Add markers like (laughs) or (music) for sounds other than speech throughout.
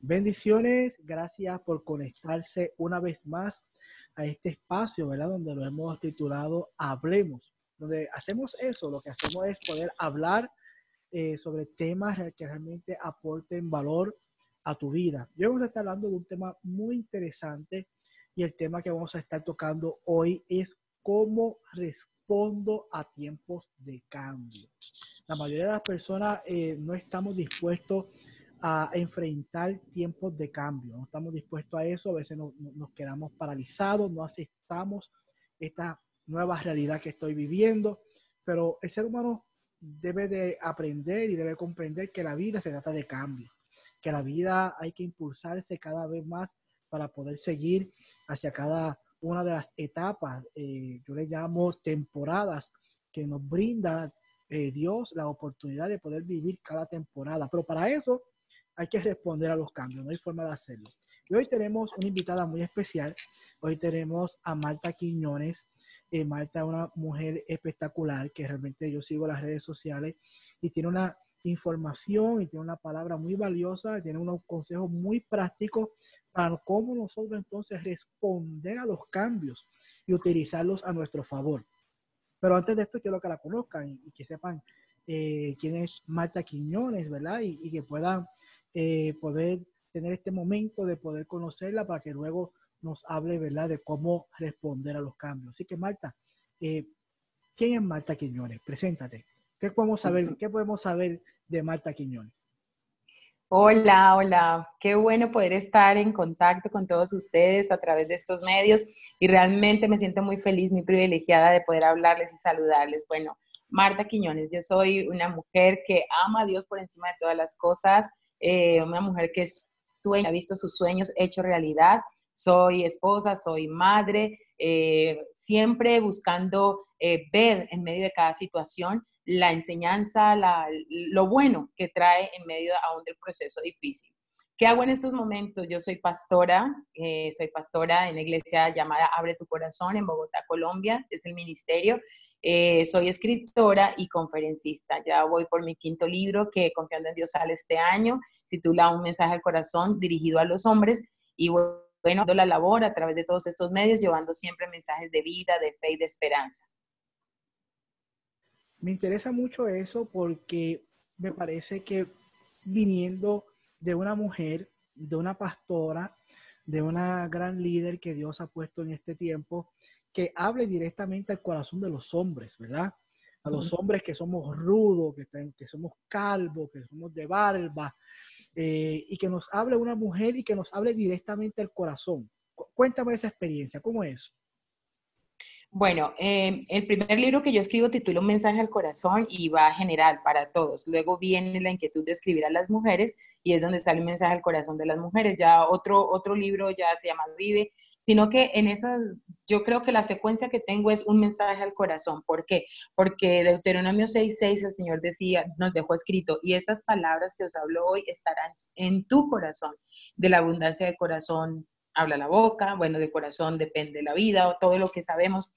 Bendiciones, gracias por conectarse una vez más a este espacio, ¿verdad? Donde lo hemos titulado Hablemos, donde hacemos eso, lo que hacemos es poder hablar eh, sobre temas que realmente aporten valor a tu vida. Yo vamos a estar hablando de un tema muy interesante y el tema que vamos a estar tocando hoy es cómo respondo a tiempos de cambio. La mayoría de las personas eh, no estamos dispuestos a enfrentar tiempos de cambio. No estamos dispuestos a eso, a veces nos, nos quedamos paralizados, no aceptamos esta nueva realidad que estoy viviendo, pero el ser humano debe de aprender y debe comprender que la vida se trata de cambio, que la vida hay que impulsarse cada vez más para poder seguir hacia cada una de las etapas, eh, yo le llamo temporadas, que nos brinda eh, Dios la oportunidad de poder vivir cada temporada. Pero para eso hay que responder a los cambios, no hay forma de hacerlo. Y hoy tenemos una invitada muy especial. Hoy tenemos a Marta Quiñones. Eh, Marta es una mujer espectacular que realmente yo sigo las redes sociales y tiene una información y tiene una palabra muy valiosa, tiene unos consejos muy prácticos para cómo nosotros entonces responder a los cambios y utilizarlos a nuestro favor. Pero antes de esto quiero que la conozcan y, que sepan eh, quién es Marta Quiñones, ¿verdad? y que puedan eh, poder tener este momento de poder conocerla para que luego nos hable, ¿verdad?, de cómo responder a los cambios. Así que, Marta, eh, ¿quién es Marta Quiñones? Preséntate. ¿Qué podemos saber, qué podemos saber de Marta Quiñones? Hola, hola. Qué bueno poder estar en contacto con todos ustedes a través de estos medios y realmente me siento muy feliz, muy privilegiada de poder hablarles y saludarles. Bueno, Marta Quiñones, yo soy una mujer que ama a Dios por encima de todas las cosas, eh, una mujer que sueña, ha visto sus sueños hechos realidad. Soy esposa, soy madre, eh, siempre buscando eh, ver en medio de cada situación la enseñanza, lo bueno que trae en medio aún del proceso difícil. ¿Qué hago en estos momentos? Yo soy pastora, soy pastora en la iglesia llamada Abre tu Corazón en Bogotá, Colombia, es el ministerio, eh, soy escritora y conferencista. Ya voy por mi quinto libro que Confiando en Dios sale este año, titula Un mensaje al corazón dirigido a los hombres y bueno, la labor a través de todos estos medios, llevando siempre mensajes de vida, de fe y de esperanza. Me interesa mucho eso porque me parece que viniendo de una mujer, de una pastora, de una gran líder que Dios ha puesto en este tiempo, que hable directamente al corazón de los hombres, ¿verdad? A los hombres que somos rudos, que, que somos calvos, que somos de barba, eh, y que nos hable una mujer y que nos hable directamente al corazón. Cuéntame esa experiencia, ¿cómo es? Bueno, em, el primer libro que yo escribo titula mensaje al corazón y va general para todos. Luego viene la inquietud de escribir a las mujeres y es donde sale un mensaje al corazón de las mujeres. Ya otro, otro libro ya se llama Vive, sino que en esa, yo creo que la secuencia que tengo es un mensaje al corazón. ¿Por qué? Porque Deuteronomio 6.6 el Señor decía, nos dejó escrito, y estas palabras que os hablo hoy estarán en tu corazón. De la abundancia del corazón habla la boca, bueno, del corazón depende la vida o todo lo que sabemos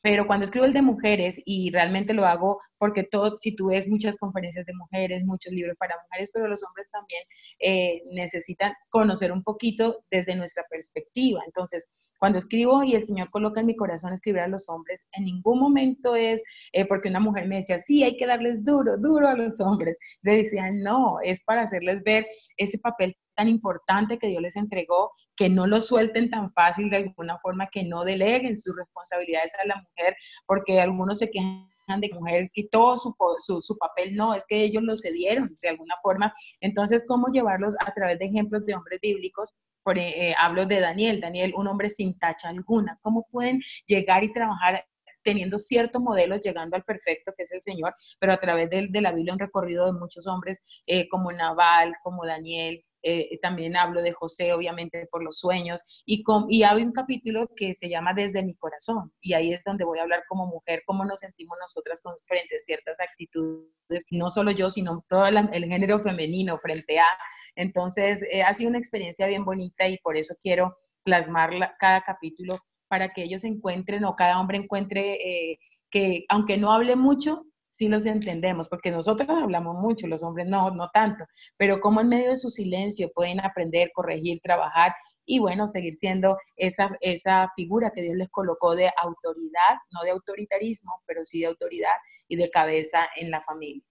pero cuando escribo el de mujeres, y realmente lo hago porque todo, si tú ves muchas conferencias de mujeres, muchos libros para mujeres, pero los hombres también eh, necesitan conocer un poquito desde nuestra perspectiva. Entonces, cuando escribo y el Señor coloca en mi corazón escribir a los hombres, en ningún momento es eh, porque una mujer me decía, sí, hay que darles duro, duro a los hombres. Le decían, no, es para hacerles ver ese papel tan importante que Dios les entregó, que no lo suelten tan fácil de alguna forma, que no deleguen sus responsabilidades a la mujer, porque algunos se quejan de mujer quitó su, su, papel, no, es que ellos lo cedieron de alguna forma. Entonces, ¿cómo llevarlos a través de ejemplos de hombres bíblicos? Por, eh, hablo de Daniel, Daniel, un hombre sin tacha alguna. ¿Cómo pueden llegar y trabajar teniendo ciertos modelos, llegando al perfecto, que es el Señor, pero a través de, de la Biblia un recorrido de muchos hombres eh, como Naval, como Daniel, eh, también hablo de José, obviamente, por los sueños, y, con, y hay un capítulo que se llama Desde mi corazón, y ahí es donde voy a hablar como mujer, cómo nos sentimos nosotras con, frente a ciertas actitudes, no solo yo, sino todo el género femenino frente a... Entonces, eh, ha sido una experiencia bien bonita y por eso quiero plasmar cada capítulo para que ellos encuentren o cada hombre encuentre eh, que, aunque no hable mucho, sí los entendemos, porque nosotros hablamos mucho, los hombres no, no tanto, pero como en medio de su silencio pueden aprender, corregir, trabajar y bueno, seguir siendo esa, esa figura que Dios les colocó de autoridad, no de autoritarismo, pero sí de autoridad y de cabeza en la familia.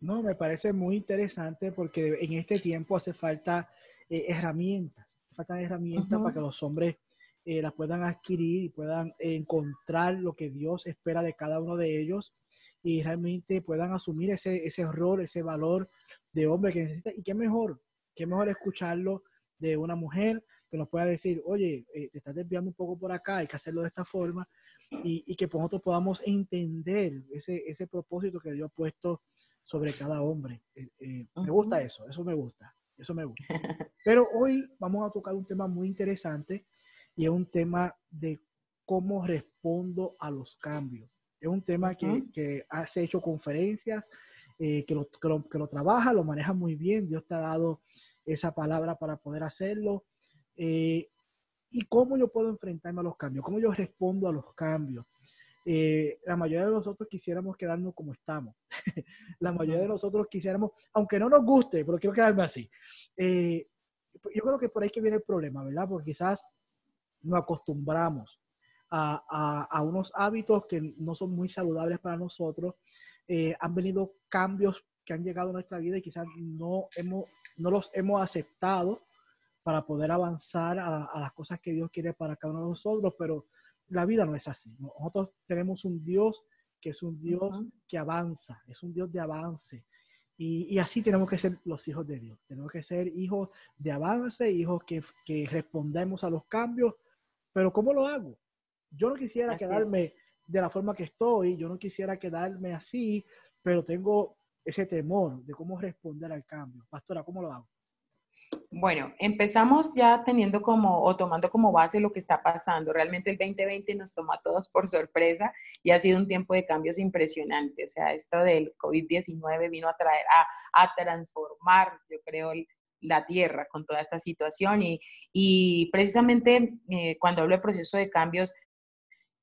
No, me parece muy interesante porque en este tiempo hace falta eh, herramientas, faltan herramientas para que los hombres eh, las puedan adquirir y puedan encontrar lo que Dios espera de cada uno de ellos y realmente puedan asumir ese, ese rol, ese valor de hombre que necesita. Y qué mejor, qué mejor escucharlo de una mujer que nos pueda decir, oye, eh, te estás desviando un poco por acá, hay que hacerlo de esta forma, y, y que nosotros podamos entender ese, ese propósito que Dios ha puesto sobre cada hombre. Eh, eh, me gusta eso, eso me gusta, eso me gusta. Pero hoy vamos a tocar un tema muy interesante y es un tema de cómo respondo a los cambios. Es un tema que, que has hecho conferencias, que, lo, que, lo, que, lo, trabaja, lo maneja muy bien. Dios te ha dado esa palabra para poder hacerlo. Eh, ¿Y cómo yo puedo enfrentarme a los cambios? ¿Cómo yo respondo a los cambios? Eh, la mayoría de nosotros quisiéramos quedarnos como estamos. (laughs) la mayoría de nosotros quisiéramos, aunque no nos guste, pero quiero quedarme así. Eh, yo creo que por ahí que viene el problema, ¿verdad? Porque quizás nos acostumbramos a, a, a unos hábitos que no son muy saludables para nosotros. han venido cambios que han llegado a nuestra vida y quizás no, hemos, no los hemos aceptado para poder avanzar a, las cosas que Dios quiere para cada uno de nosotros, pero la vida no es así. Nosotros tenemos un Dios que es un Dios que avanza, es un Dios de avance. Y, y, así tenemos que ser los hijos de Dios. Tenemos que ser hijos de avance, hijos que, que respondemos a los cambios. Pero ¿cómo lo hago? Yo no quisiera quedarme de la forma que estoy, yo no quisiera quedarme así, pero tengo ese temor de cómo responder al cambio. Pastora, ¿cómo lo hago? Bueno, empezamos ya teniendo como o tomando como base lo que está pasando. Realmente el 2020 nos toma a todos por sorpresa y ha sido un tiempo de cambios impresionantes. O sea, esto del COVID-19 vino a traer, a, a transformar, yo creo, la tierra con toda esta situación y, y precisamente eh, cuando hablo de proceso de cambios,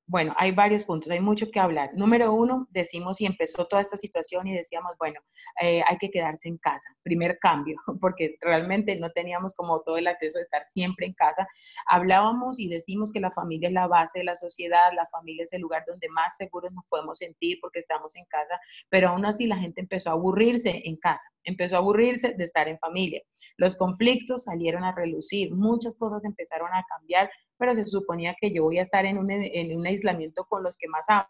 bueno, hay varios puntos, hay mucho que hablar. Número uno, decimos y empezó toda esta situación y decíamos, bueno, eh, hay que quedarse en casa, primer cambio, (laughs) porque realmente no teníamos como todo el acceso de estar siempre en casa. Hablábamos y decimos que la familia es la base de la sociedad, la familia es el lugar donde más seguros nos podemos sentir porque estamos en casa, pero aún así la gente empezó a aburrirse en casa, empezó a aburrirse de estar en familia. Los conflictos salieron a relucir, muchas cosas empezaron a cambiar, pero se suponía que yo voy a estar en un, en un aislamiento con los que más amo,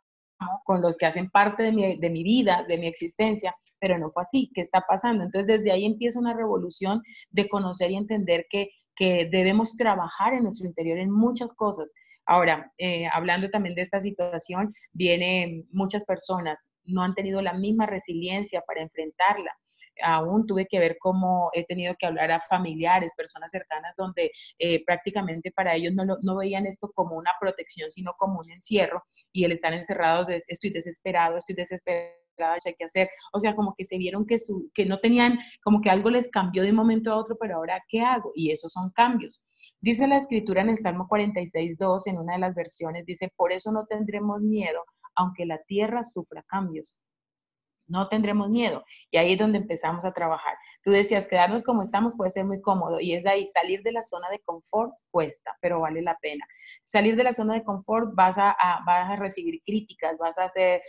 con los que hacen parte de mi, de mi vida, de mi existencia, pero no fue así. ¿Qué está pasando? Entonces, desde ahí empieza una revolución de conocer y entender que, que debemos trabajar en nuestro interior en muchas cosas. Ahora, eh, hablando también de esta situación, vienen muchas personas, no han tenido la misma resiliencia para enfrentarla aún tuve que ver cómo he tenido que hablar a familiares, personas cercanas, donde eh, prácticamente para ellos no, no, veían esto como una protección, sino como un encierro, y el estar encerrados es, estoy desesperado, estoy desesperado hay que hacer. O sea, como que se vieron que, su, que no tenían, como que algo les cambió de un momento a otro, pero ahora, ¿qué hago? Y esos son cambios. Dice la escritura en el Salmo 46, 2, en una de las versiones, dice, por eso no tendremos miedo, aunque la tierra sufra cambios no tendremos miedo. Y ahí es donde empezamos a trabajar. Tú decías, quedarnos como estamos puede ser muy cómodo y es de ahí, salir de la zona de confort cuesta, pero vale la pena. Salir de la zona de confort vas a, vas a recibir críticas, vas a hacer,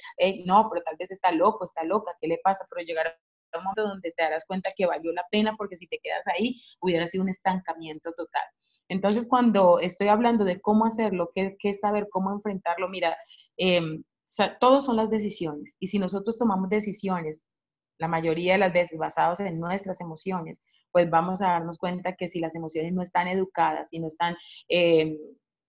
no, pero tal vez está loco, está loca, ¿qué le pasa? Pero llegar a un momento donde te darás cuenta que valió la pena porque si te quedas ahí hubiera sido un estancamiento total. Entonces, cuando estoy hablando de cómo hacerlo, qué, qué saber, cómo enfrentarlo, mira, eh, todos son las decisiones. Y si nosotros tomamos decisiones, la mayoría de las veces basados en nuestras emociones, pues vamos a darnos cuenta que si las emociones no están educadas y no están eh,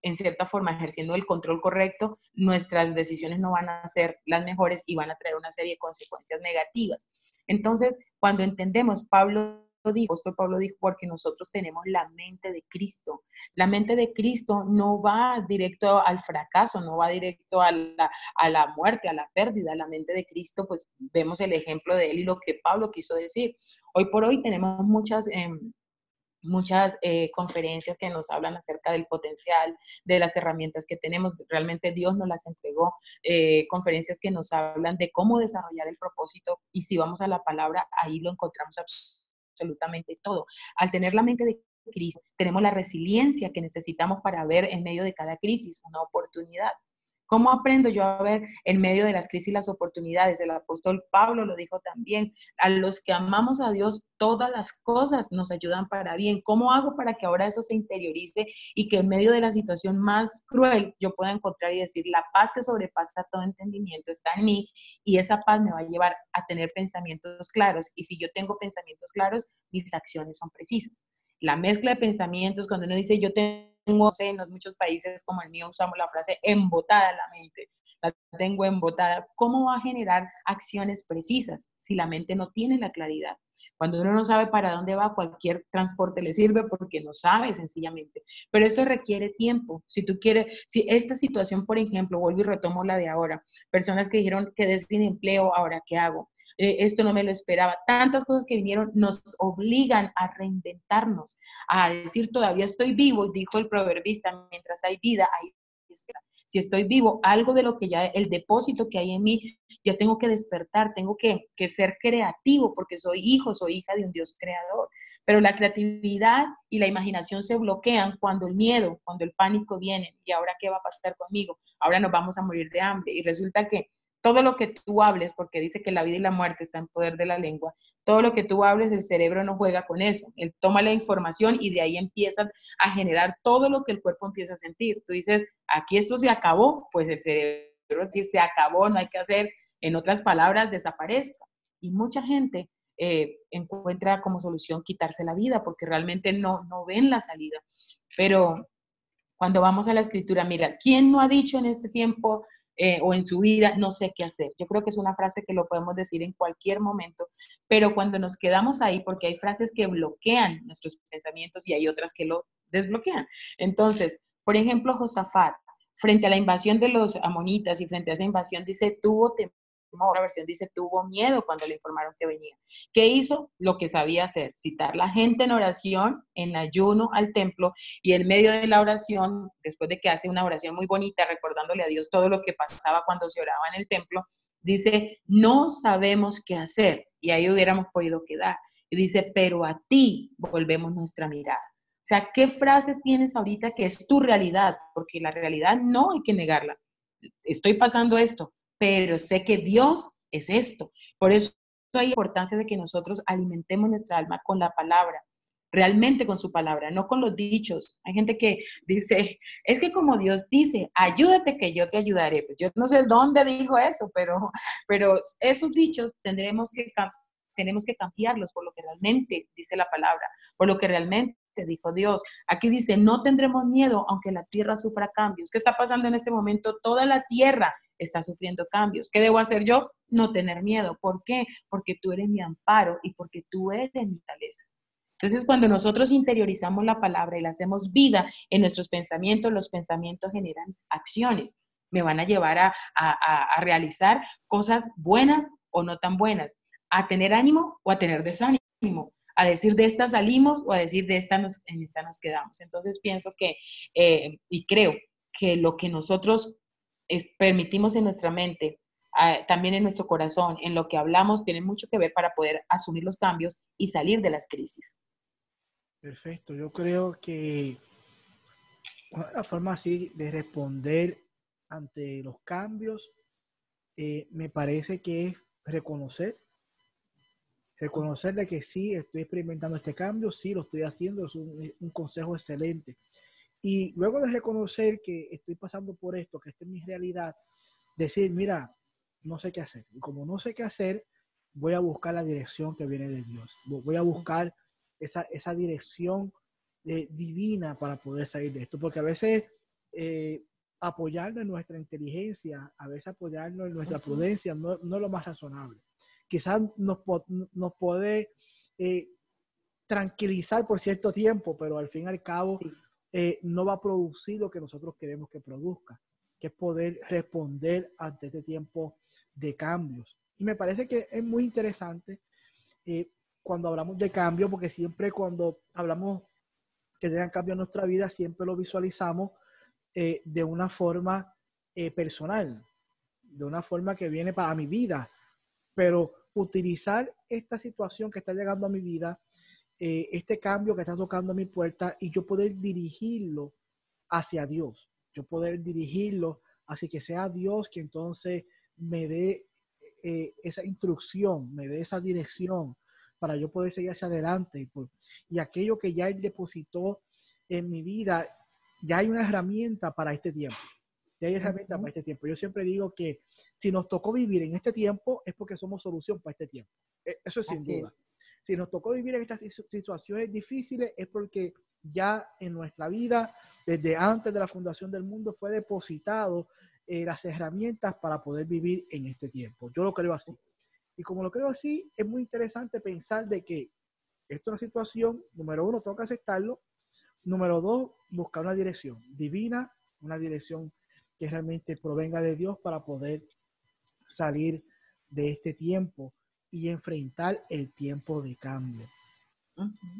en cierta forma ejerciendo el control correcto, nuestras decisiones no van a ser las mejores y van a traer una serie de consecuencias negativas. Entonces, cuando entendemos, Pablo dijo, Pablo dijo, porque nosotros tenemos la mente de Cristo. La mente de Cristo no va directo al fracaso, no va directo a la, a la muerte, a la pérdida. La mente de Cristo, pues vemos el ejemplo de él y lo que Pablo quiso decir. Hoy por hoy tenemos muchas... Em, muchas eh, conferencias que nos hablan acerca del potencial, de las herramientas que tenemos. Realmente Dios nos las entregó, eh, conferencias que nos hablan de cómo desarrollar el propósito y si vamos a la palabra, ahí lo encontramos absolutamente todo. Al tener la mente de crisis, tenemos la resiliencia que necesitamos para ver en medio de cada crisis una oportunidad. ¿Cómo aprendo yo a ver en medio de las crisis las oportunidades? El apóstol Pablo lo dijo también. A los que amamos a Dios, todas las cosas nos ayudan para bien. ¿Cómo hago para que ahora eso se interiorice y que en medio de la situación más cruel yo pueda encontrar y decir, la paz que sobrepasa todo entendimiento está en mí y esa paz me va a llevar a tener pensamientos claros? Y si yo tengo pensamientos claros, mis acciones son precisas. La mezcla de pensamientos, cuando uno dice yo tengo tengo, en muchos países como el mío usamos la frase embotada la mente, la tengo embotada. ¿Cómo va a generar acciones precisas si la mente no tiene la claridad? Cuando uno no sabe para dónde va, cualquier transporte le sirve porque no sabe sencillamente. Pero eso requiere tiempo. Si tú quieres, si esta situación, por ejemplo, vuelvo y retomo la de ahora, personas que dijeron que sin empleo, ahora qué hago? Eh, esto no me lo esperaba. Tantas cosas que vinieron nos obligan a reinventarnos, a decir, todavía estoy vivo, dijo el proverbista, mientras hay vida, hay Si estoy vivo, algo de lo que ya, el depósito que hay en mí, ya tengo que despertar, tengo que, que ser creativo porque soy hijo, soy hija de un Dios creador. Pero la creatividad y la imaginación se bloquean cuando el miedo, cuando el pánico viene. ¿Y ahora qué va a pasar conmigo? Ahora nos vamos a morir de hambre. Y resulta que todo lo que tú hables, porque dice que la vida y la muerte están en poder de la lengua, todo lo que tú hables, el cerebro no juega con eso. Él toma la información y de ahí empiezan a generar todo lo que el cuerpo empieza a sentir. Tú dices, aquí esto se acabó, pues el cerebro dice, se acabó, no hay que hacer, en otras palabras, desaparezca. Y mucha gente eh, encuentra como solución quitarse la vida porque realmente no, no ven la salida. Pero cuando vamos a la escritura, mira, ¿quién no ha dicho en este tiempo, eh, o en su vida, no sé qué hacer. Yo creo que es una frase que lo podemos decir en cualquier momento, pero cuando nos quedamos ahí, porque hay frases que bloquean nuestros pensamientos y hay otras que lo desbloquean. Entonces, por ejemplo, Josafat, frente a la invasión de los amonitas y frente a esa invasión, dice, tuvo temor otra versión dice, tuvo miedo cuando le informaron que venía. ¿Qué hizo? Lo que sabía hacer, citar la gente en oración, en ayuno al templo y en medio de la oración, después de que hace una oración muy bonita, recordándole a Dios todo lo que pasaba cuando se oraba en el templo, dice, no sabemos qué hacer. Y ahí hubiéramos podido quedar. Y dice, pero a ti volvemos nuestra mirada. O sea, ¿qué frase tienes ahorita que es tu realidad? Porque la realidad no hay que negarla. Estoy pasando esto, pero sé que Dios es esto. Por eso hay importancia de que nosotros alimentemos nuestra alma con la palabra, realmente con su palabra, no con los dichos. Hay gente que dice, es que como Dios dice, ayúdate que yo te ayudaré. Pues yo no sé dónde dijo eso, pero, pero esos dichos tendremos que, tenemos que cambiarlos por lo que realmente dice la palabra, por lo que realmente dijo Dios. Aquí dice, no tendremos miedo aunque la tierra sufra cambios. ¿Qué está pasando en este momento? Toda la tierra está sufriendo cambios. ¿Qué debo hacer yo? No tener miedo. ¿Por qué? Porque tú eres mi amparo y porque tú eres mi taleza. Entonces, cuando nosotros interiorizamos la palabra y la hacemos vida en nuestros pensamientos, los pensamientos generan acciones. Me van a llevar a, a realizar cosas buenas o no tan buenas, a tener ánimo o a tener desánimo, a decir de esta salimos o a decir de esta nos, en esta nos quedamos. Entonces, pienso que, eh, y creo que lo que nosotros permitimos en nuestra mente, también en nuestro corazón, en lo que hablamos, tiene mucho que ver para poder asumir los cambios y salir de las crisis. Perfecto, yo creo que una forma así de responder ante los cambios, eh, me parece que es reconocer, reconocer de que sí, estoy experimentando este cambio, sí, lo estoy haciendo, es un consejo excelente. Y luego de reconocer que estoy pasando por esto, que esta es mi realidad, decir, mira, no sé qué hacer. Y como no sé qué hacer, voy a buscar la dirección que viene de Dios. Voy a buscar esa, esa dirección eh, divina para poder salir de esto. Porque a veces eh, apoyarnos en nuestra inteligencia, a veces apoyarnos en nuestra prudencia, no, no es lo más razonable. Quizás nos, nos puede eh, tranquilizar por cierto tiempo, pero al fin y al cabo eh, no va a producir lo que nosotros queremos que produzca, que es poder responder ante este tiempo de cambios. Y me parece que es muy interesante eh, cuando hablamos de cambio, porque siempre cuando hablamos que llegan cambios en nuestra vida, siempre lo visualizamos eh, de una forma personal, de una forma que viene para mi vida. Pero utilizar esta situación que está llegando a mi vida, eh, este cambio que está tocando a mi puerta y yo poder dirigirlo hacia Dios, yo poder dirigirlo así que sea Dios que entonces me dé eh, esa instrucción, me dé esa dirección para yo poder seguir hacia adelante. Y, y aquello que ya Él depositó en mi vida, ya hay una herramienta para este tiempo. Ya hay herramienta para este tiempo. Yo siempre digo que si nos tocó vivir en este tiempo es porque somos solución para este tiempo. E, eso es sin duda. Si nos tocó vivir en estas situaciones difíciles es porque ya en nuestra vida, desde antes de la fundación del mundo, fue depositado eh, las herramientas para poder vivir en este tiempo. Yo lo creo así. Y como lo creo así, es muy interesante pensar de que esto es una situación, número uno, tengo que aceptarlo. Número dos, buscar una dirección divina, una dirección que realmente provenga de Dios para poder salir de este tiempo y enfrentar el tiempo de cambio.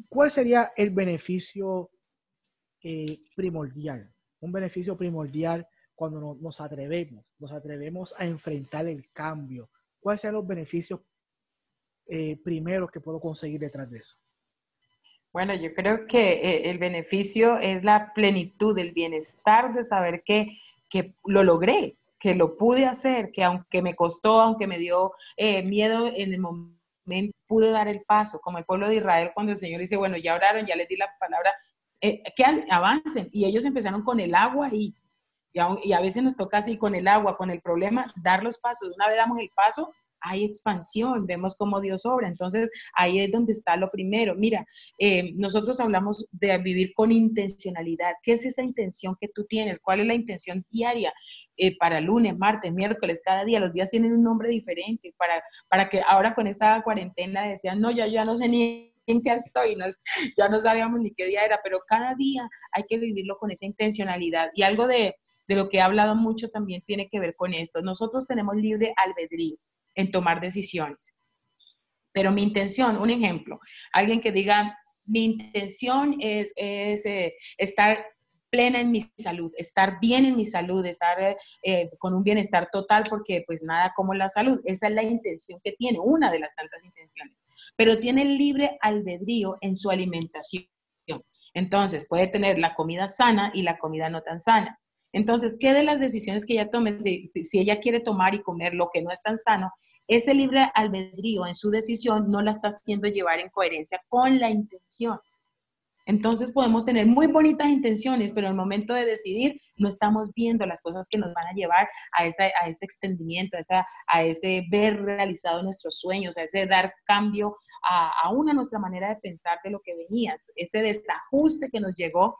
¿Cuál sería el beneficio eh, primordial? Un beneficio primordial cuando nos atrevemos, nos atrevemos a enfrentar el cambio. ¿Cuáles serían los beneficios eh, primeros que puedo conseguir detrás de eso? Bueno, yo creo que eh, el beneficio es la plenitud, el bienestar de saber que, que lo logré, que lo pude hacer, que aunque me costó, aunque me dio eh, miedo en el momento, pude dar el paso, como el pueblo de Israel cuando el Señor dice, bueno, ya oraron, ya les di la palabra, que avancen. Y ellos empezaron con el agua y y a, veces nos toca así con el agua, con el problema, dar los pasos. Una vez damos el paso, hay expansión, vemos cómo Dios obra. Entonces, ahí es donde está lo primero. Mira, eh, nosotros hablamos de vivir con intencionalidad. ¿Qué es esa intención que tú tienes? ¿Cuál es la intención diaria eh, para lunes, martes, miércoles, cada día? Los días tienen un nombre diferente para, para que ahora con esta cuarentena decían, no, ya, ya no sé ni en qué estoy, ya no sabíamos ni qué día era, pero cada día hay que vivirlo con esa intencionalidad. Y algo de, de lo que he hablado mucho también tiene que ver con esto. Nosotros tenemos libre albedrío en tomar decisiones. Pero mi intención, un ejemplo, alguien que diga, mi intención es, eh, estar plena en mi salud, estar bien en mi salud, estar eh, con un bienestar total, porque pues nada como la salud. Esa es la intención que tiene, una de las tantas intenciones. Pero tiene libre albedrío en su alimentación. Entonces, puede tener la comida sana y la comida no tan sana. Entonces, ¿qué de las decisiones que ella tome, si, ella quiere tomar y comer lo que no es tan sano, ese libre albedrío en su decisión no la está haciendo llevar en coherencia con la intención? Entonces podemos tener muy bonitas intenciones, pero el momento de decidir no estamos viendo las cosas que nos van a llevar a, a ese extendimiento, a, esa, a ese ver realizado nuestros sueños, a ese dar cambio a, a una nuestra manera de pensar de lo que venías, ese desajuste que nos llegó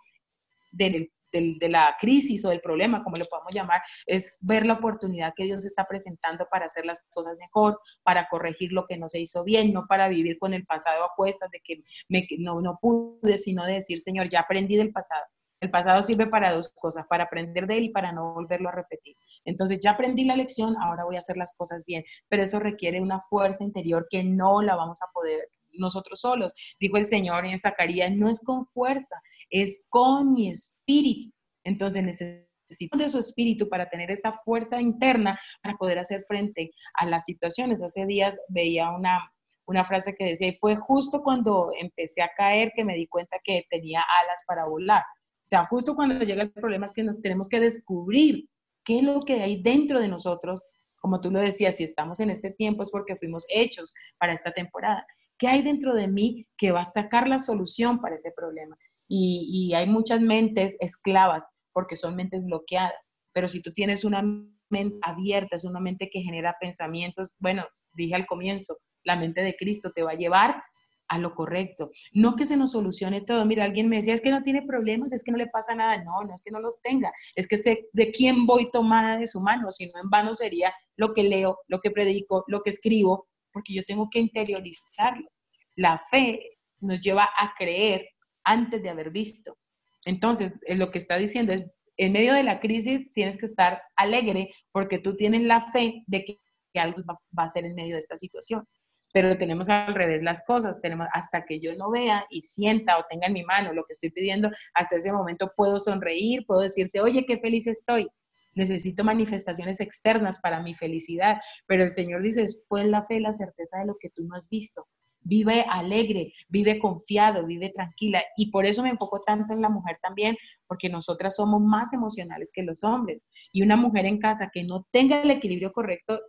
del de la crisis o del problema, como le podemos llamar, es ver la oportunidad que Dios está presentando para hacer las cosas mejor, para corregir lo que no se hizo bien, no para vivir con el pasado a cuestas de que me, no, no pude, sino de decir, Señor, ya aprendí del pasado. El pasado sirve para dos cosas, para aprender de él y para no volverlo a repetir. Entonces ya aprendí la lección, ahora voy a hacer las cosas bien, pero eso requiere una fuerza interior que no la vamos a poder nosotros solos. Dijo el Señor en Zacarías, no es con fuerza, es con mi espíritu. Entonces necesito de su espíritu para tener esa fuerza interna para poder hacer frente a las situaciones. Hace días veía una, una frase que decía, y fue justo cuando empecé a caer que me di cuenta que tenía alas para volar. O sea, justo cuando llega el problema es que nos tenemos que descubrir qué es lo que hay dentro de nosotros. Como tú lo decías, si estamos en este tiempo es porque fuimos hechos para esta temporada. ¿Qué hay dentro de mí que va a sacar la solución para ese problema? Y, hay muchas mentes esclavas porque son mentes bloqueadas. Pero si tú tienes una mente abierta, es una mente que genera pensamientos, bueno, dije al comienzo, la mente de Cristo te va a llevar a lo correcto. No que se nos solucione todo. Mira, alguien me decía, es que no tiene problemas, es que no le pasa nada. No, no es que no los tenga. Es que sé de quién voy tomada de su mano. Si no, en vano sería lo que leo, lo que predico, lo que escribo, porque yo tengo que interiorizarlo. La fe nos lleva a creer antes de haber visto. Entonces, eh, lo que está diciendo es, en medio de la crisis tienes que estar alegre porque tú tienes la fe de que, algo va, a ser en medio de esta situación. pero tenemos al revés las cosas, tenemos hasta que yo no vea y sienta o tenga en mi mano lo que estoy pidiendo, hasta ese momento puedo sonreír, puedo decirte, oye, qué feliz estoy. Necesito manifestaciones externas para mi felicidad, pero el Señor dice, después la fe, la certeza de lo que tú no has visto. Vive alegre, vive confiado, vive tranquila. Y por eso me enfoco tanto en la mujer también, porque nosotras somos más emocionales que los hombres. Y una mujer en casa que no tenga el equilibrio correcto,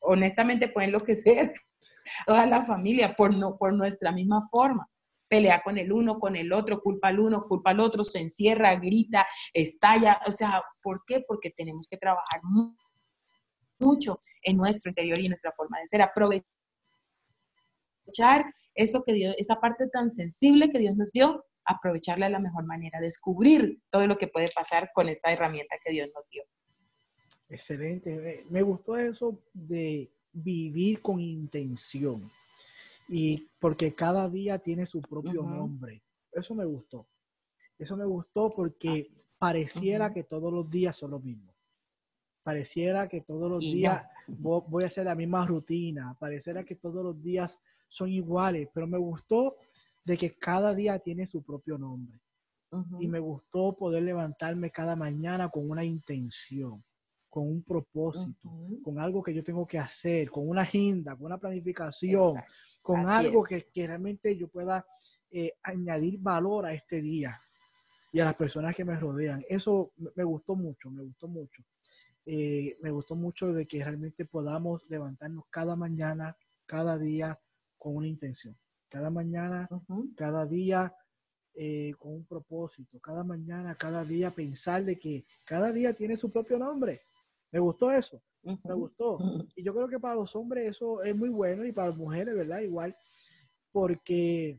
honestamente puede enloquecer (laughs) toda la familia por, no, por nuestra misma forma. Pelea con el uno, con el otro, culpa al uno, culpa al otro, se encierra, grita, estalla. O sea, ¿por qué? Porque tenemos que trabajar mucho en nuestro interior y en nuestra forma de ser. Aprovechar eso que Dios, esa parte tan sensible que Dios nos dio, aprovecharla de la mejor manera, descubrir todo lo que puede pasar con esta herramienta que Dios nos dio. Excelente. Me gustó eso de vivir con intención. Y porque cada día tiene su propio nombre. Eso me gustó. Eso me gustó porque pareciera que todos los días son los mismos. Pareciera que todos los días voy a hacer la misma rutina. Pareciera que todos los días son iguales. Pero me gustó de que cada día tiene su propio nombre. Y me gustó poder levantarme cada mañana con una intención con un propósito, con algo que yo tengo que hacer, con una agenda, con una planificación, con algo que, realmente yo pueda eh, añadir valor a este día y a las personas que me rodean. Eso me gustó mucho, me gustó mucho. Eh, me gustó mucho de que realmente podamos levantarnos cada mañana, cada día con una intención. Cada mañana, cada día eh, con un propósito. Cada mañana, cada día pensar de que cada día tiene su propio nombre. Me gustó eso, me gustó. Y yo creo que para los hombres eso es muy bueno y para las mujeres, ¿verdad? Igual, porque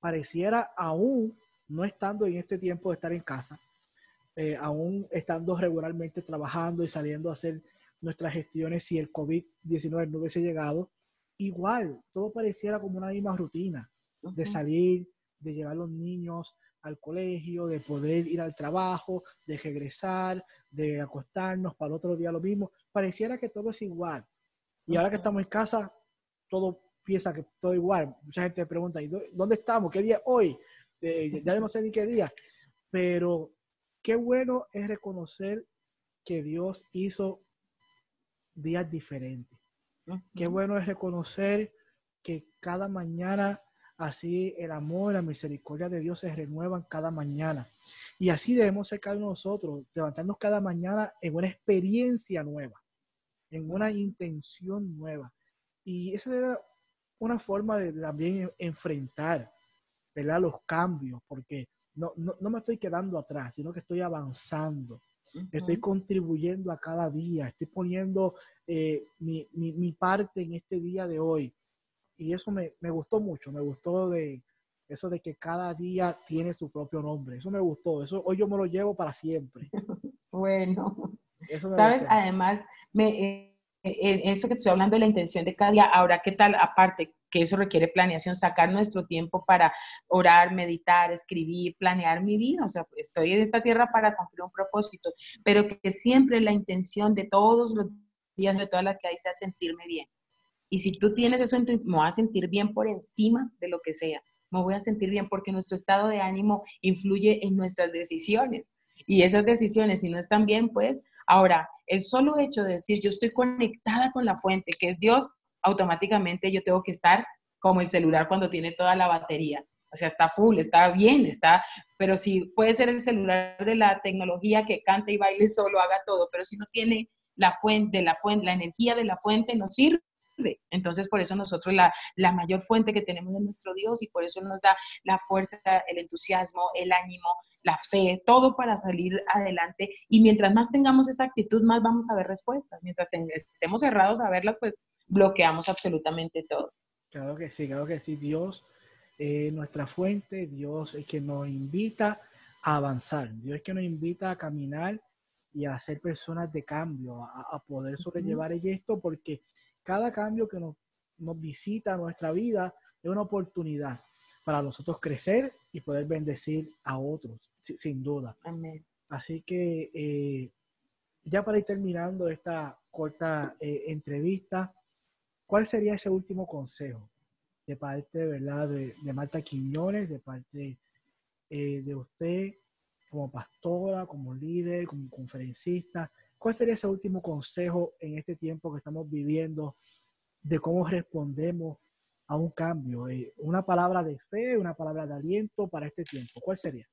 pareciera aún no estando en este tiempo de estar en casa, eh, aún estando regularmente trabajando y saliendo a hacer nuestras gestiones si el COVID-19 no hubiese llegado, igual, todo pareciera como una misma rutina de salir, de llevar a los niños al colegio, de poder ir al trabajo, de regresar, de acostarnos para el otro día lo mismo. Pareciera que todo es igual. Y ahora que estamos en casa, todo piensa que todo igual. Mucha gente pregunta, ¿dónde estamos? ¿Qué día hoy? Eh, ya no sé ni qué día. Pero qué bueno es reconocer que Dios hizo días diferentes. Qué bueno es reconocer que cada mañana Así el amor y la misericordia de Dios se renuevan cada mañana. Y así debemos ser cada nosotros, levantarnos cada mañana en una experiencia nueva, en una intención nueva. Y esa era una forma de también enfrentar ¿verdad? los cambios, porque no, no, me estoy quedando atrás, sino que estoy avanzando. Estoy contribuyendo a cada día, estoy poniendo eh, mi, mi, mi, parte en este día de hoy y eso me, me, gustó mucho, me gustó de eso de que cada día tiene su propio nombre, eso me gustó, eso hoy yo me lo llevo para siempre. (laughs) bueno, sabes, además, me, eh, eh, eso que estoy hablando de la intención de cada día, ahora qué tal, aparte que eso requiere planeación, sacar nuestro tiempo para orar, meditar, escribir, planear mi vida, o sea, estoy en esta tierra para cumplir un propósito, pero que siempre la intención de todos los días, de todas las que hay, sea sentirme bien y si tú tienes eso, me voy a sentir bien por encima de lo que sea. Me voy a sentir bien porque nuestro estado de ánimo influye en nuestras decisiones. Y esas decisiones, si no están bien, pues ahora, el solo hecho de decir yo estoy conectada con la fuente, que es Dios, automáticamente yo tengo que estar como el celular cuando tiene toda la batería. O sea, está full, está bien, está, pero si puede ser el celular de la tecnología que cante y baile solo, haga todo, pero si no tiene la fuente, la fuente, la energía de la fuente no sirve. Entonces, por eso nosotros la, la mayor fuente que tenemos es nuestro Dios y por eso nos da la fuerza, el entusiasmo, el ánimo, la fe, todo para salir adelante. Y mientras más tengamos esa actitud, más vamos a ver respuestas. Mientras estemos cerrados a verlas, pues bloqueamos absolutamente todo. Claro que sí, claro que sí. Dios es nuestra fuente, Dios es que nos invita a avanzar, Dios es que nos invita a caminar y a ser personas de cambio, a, poder sobrellevar esto, porque cada cambio que nos, visita nuestra vida es una oportunidad para nosotros crecer y poder bendecir a otros, sin duda. Amén. Así que eh, ya para ir terminando esta corta eh, entrevista, ¿cuál sería ese último consejo de parte ¿verdad? De, de Marta Quiñones, de parte eh, de usted como pastora, como líder, como conferencista? ¿Cuál sería ese último consejo en este tiempo que estamos viviendo de cómo respondemos a un cambio? Eh, una palabra de fe, una palabra de aliento para este tiempo. ¿Cuál sería?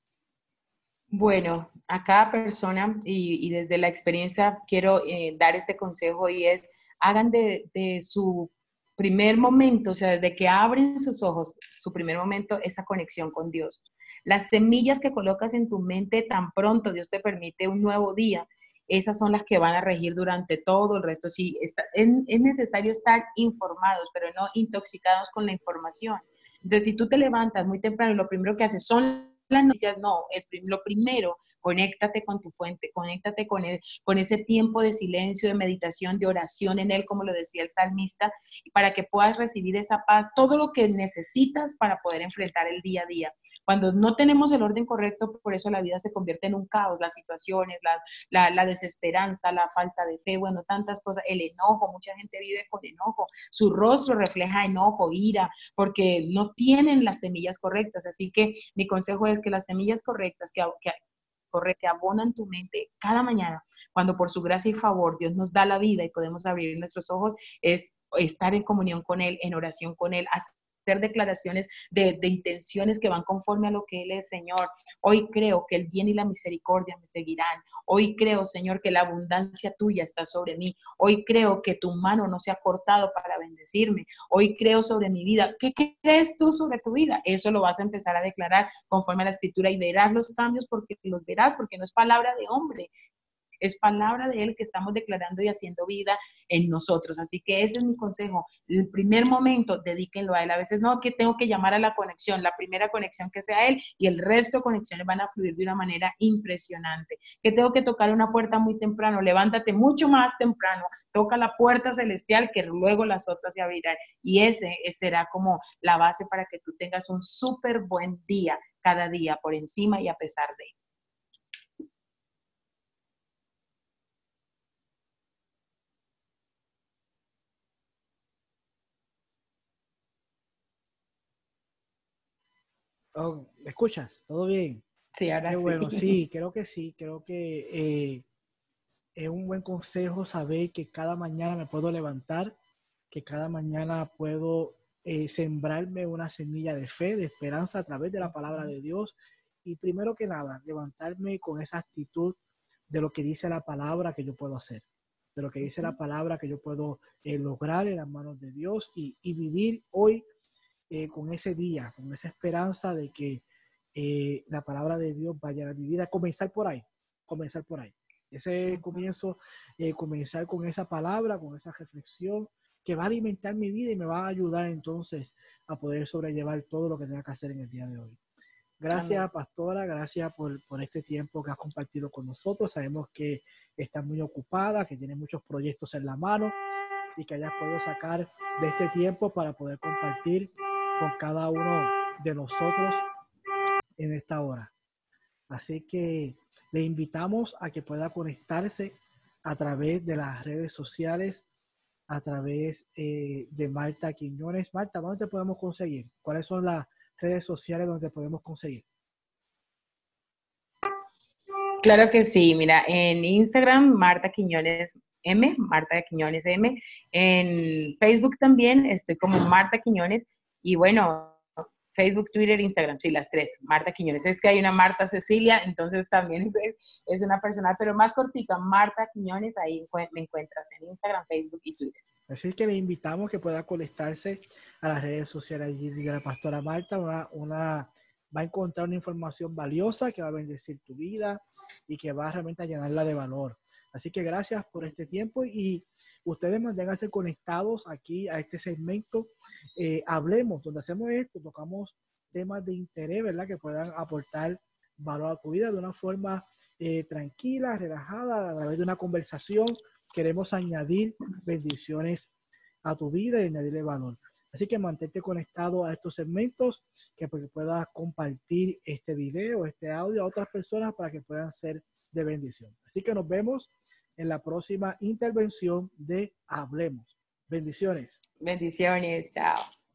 Bueno, a cada persona y, desde la experiencia quiero eh, dar este consejo y es, hagan de, de, su primer momento, o sea, desde que abren sus ojos, su primer momento, esa conexión con Dios. Las semillas que colocas en tu mente tan pronto Dios te permite un nuevo día, esas son las que van a regir durante todo el resto. Sí, es, es necesario estar informados, pero no intoxicados con la información. Entonces, si tú te levantas muy temprano lo primero que haces son las noticias, no, lo primero, conéctate con tu fuente, conéctate con, con ese tiempo de silencio, de meditación, de oración en él, como lo decía el salmista, para que puedas recibir esa paz, todo lo que necesitas para poder enfrentar el día a día. Cuando no tenemos el orden correcto, por eso la vida se convierte en un caos, las situaciones, la, la, desesperanza, la falta de fe, bueno, tantas cosas, el enojo, mucha gente vive con enojo, su rostro refleja enojo, ira, porque no tienen las semillas correctas. Así que mi consejo es que las semillas correctas que, que, abonan tu mente cada mañana, cuando por su gracia y favor Dios nos da la vida y podemos abrir nuestros ojos, es estar en comunión con Él, en oración con Él, hacer declaraciones de, intenciones que van conforme a lo que Él es, Señor. Hoy creo que el bien y la misericordia me seguirán. Hoy creo, Señor, que la abundancia tuya está sobre mí. Hoy creo que tu mano no se ha cortado para bendecirme. Hoy creo sobre mi vida. ¿Qué crees tú sobre tu vida? Eso lo vas a empezar a declarar conforme a la escritura y verás los cambios porque los verás, porque no es palabra de hombre, es palabra de Él que estamos declarando y haciendo vida en nosotros. Así que ese es mi consejo. El primer momento, dedíquenlo a Él. A veces no, que tengo que llamar a la conexión, la primera conexión que sea Él y el resto de conexiones van a fluir de una manera impresionante. Que tengo que tocar una puerta muy temprano, levántate mucho más temprano, toca la puerta celestial que luego las otras se abrirán. Y ese, ese será como la base para que tú tengas un súper buen día cada día por encima y a pesar de. Oh, ¿Me escuchas? ¿Todo bien? Sí, ahora Qué bueno, sí, (laughs) creo que sí, creo que eh, es un buen consejo saber que cada mañana me puedo levantar, que cada mañana puedo eh, sembrarme una semilla de fe, de esperanza a través de la palabra de Dios. Y primero que nada, levantarme con esa actitud de lo que dice la palabra que yo puedo hacer, de lo que dice la palabra que yo puedo eh, lograr en las manos de Dios y, y vivir hoy eh, con ese día, con esa esperanza de que eh, la palabra de Dios vaya a mi vida. Comenzar por ahí, comenzar por ahí. Ese comienzo, eh, comenzar con esa palabra, con esa reflexión que va a alimentar mi vida y me va a ayudar entonces a poder sobrellevar todo lo que tenga que hacer en el día de hoy. Gracias, pastora, gracias por, por, este tiempo que has compartido con nosotros. Sabemos que estás muy ocupada, que tienes muchos proyectos en la mano y que hayas podido sacar de este tiempo para poder compartir con cada uno de nosotros en esta hora. Así que le invitamos a que pueda conectarse a través de las redes sociales, a través eh, de Marta Quiñones. Marta, ¿dónde te podemos conseguir? ¿Cuáles son las redes sociales donde podemos conseguir? Claro que sí, mira, en Instagram, Marta Quiñones M, Marta Quiñones M, en Facebook también estoy como Marta Quiñones y bueno, Facebook, Twitter, Instagram, sí, las tres. Marta Quiñones. Es que hay una Marta Cecilia, entonces también es, es una persona, pero más cortita, Marta Quiñones, ahí me encuentras en Instagram, Facebook y Twitter. Así que le invitamos que pueda conectarse a las redes sociales allí de la pastora Marta, una, una, va a encontrar una información valiosa que va a bendecir tu vida y que va realmente a llenarla de valor. Así que gracias por este tiempo y ustedes manténganse conectados aquí a este segmento. Eh, hablemos, donde hacemos esto, tocamos temas de interés, ¿verdad? Que puedan aportar valor a tu vida de una forma eh, tranquila, relajada, a través de una conversación. Queremos añadir bendiciones a tu vida y añadirle valor. Así que mantente conectado a estos segmentos, que puedas compartir este video, este audio a otras personas para que puedan ser de bendición. Así que nos vemos en la próxima intervención de Hablemos. Bendiciones. Bendiciones, chao.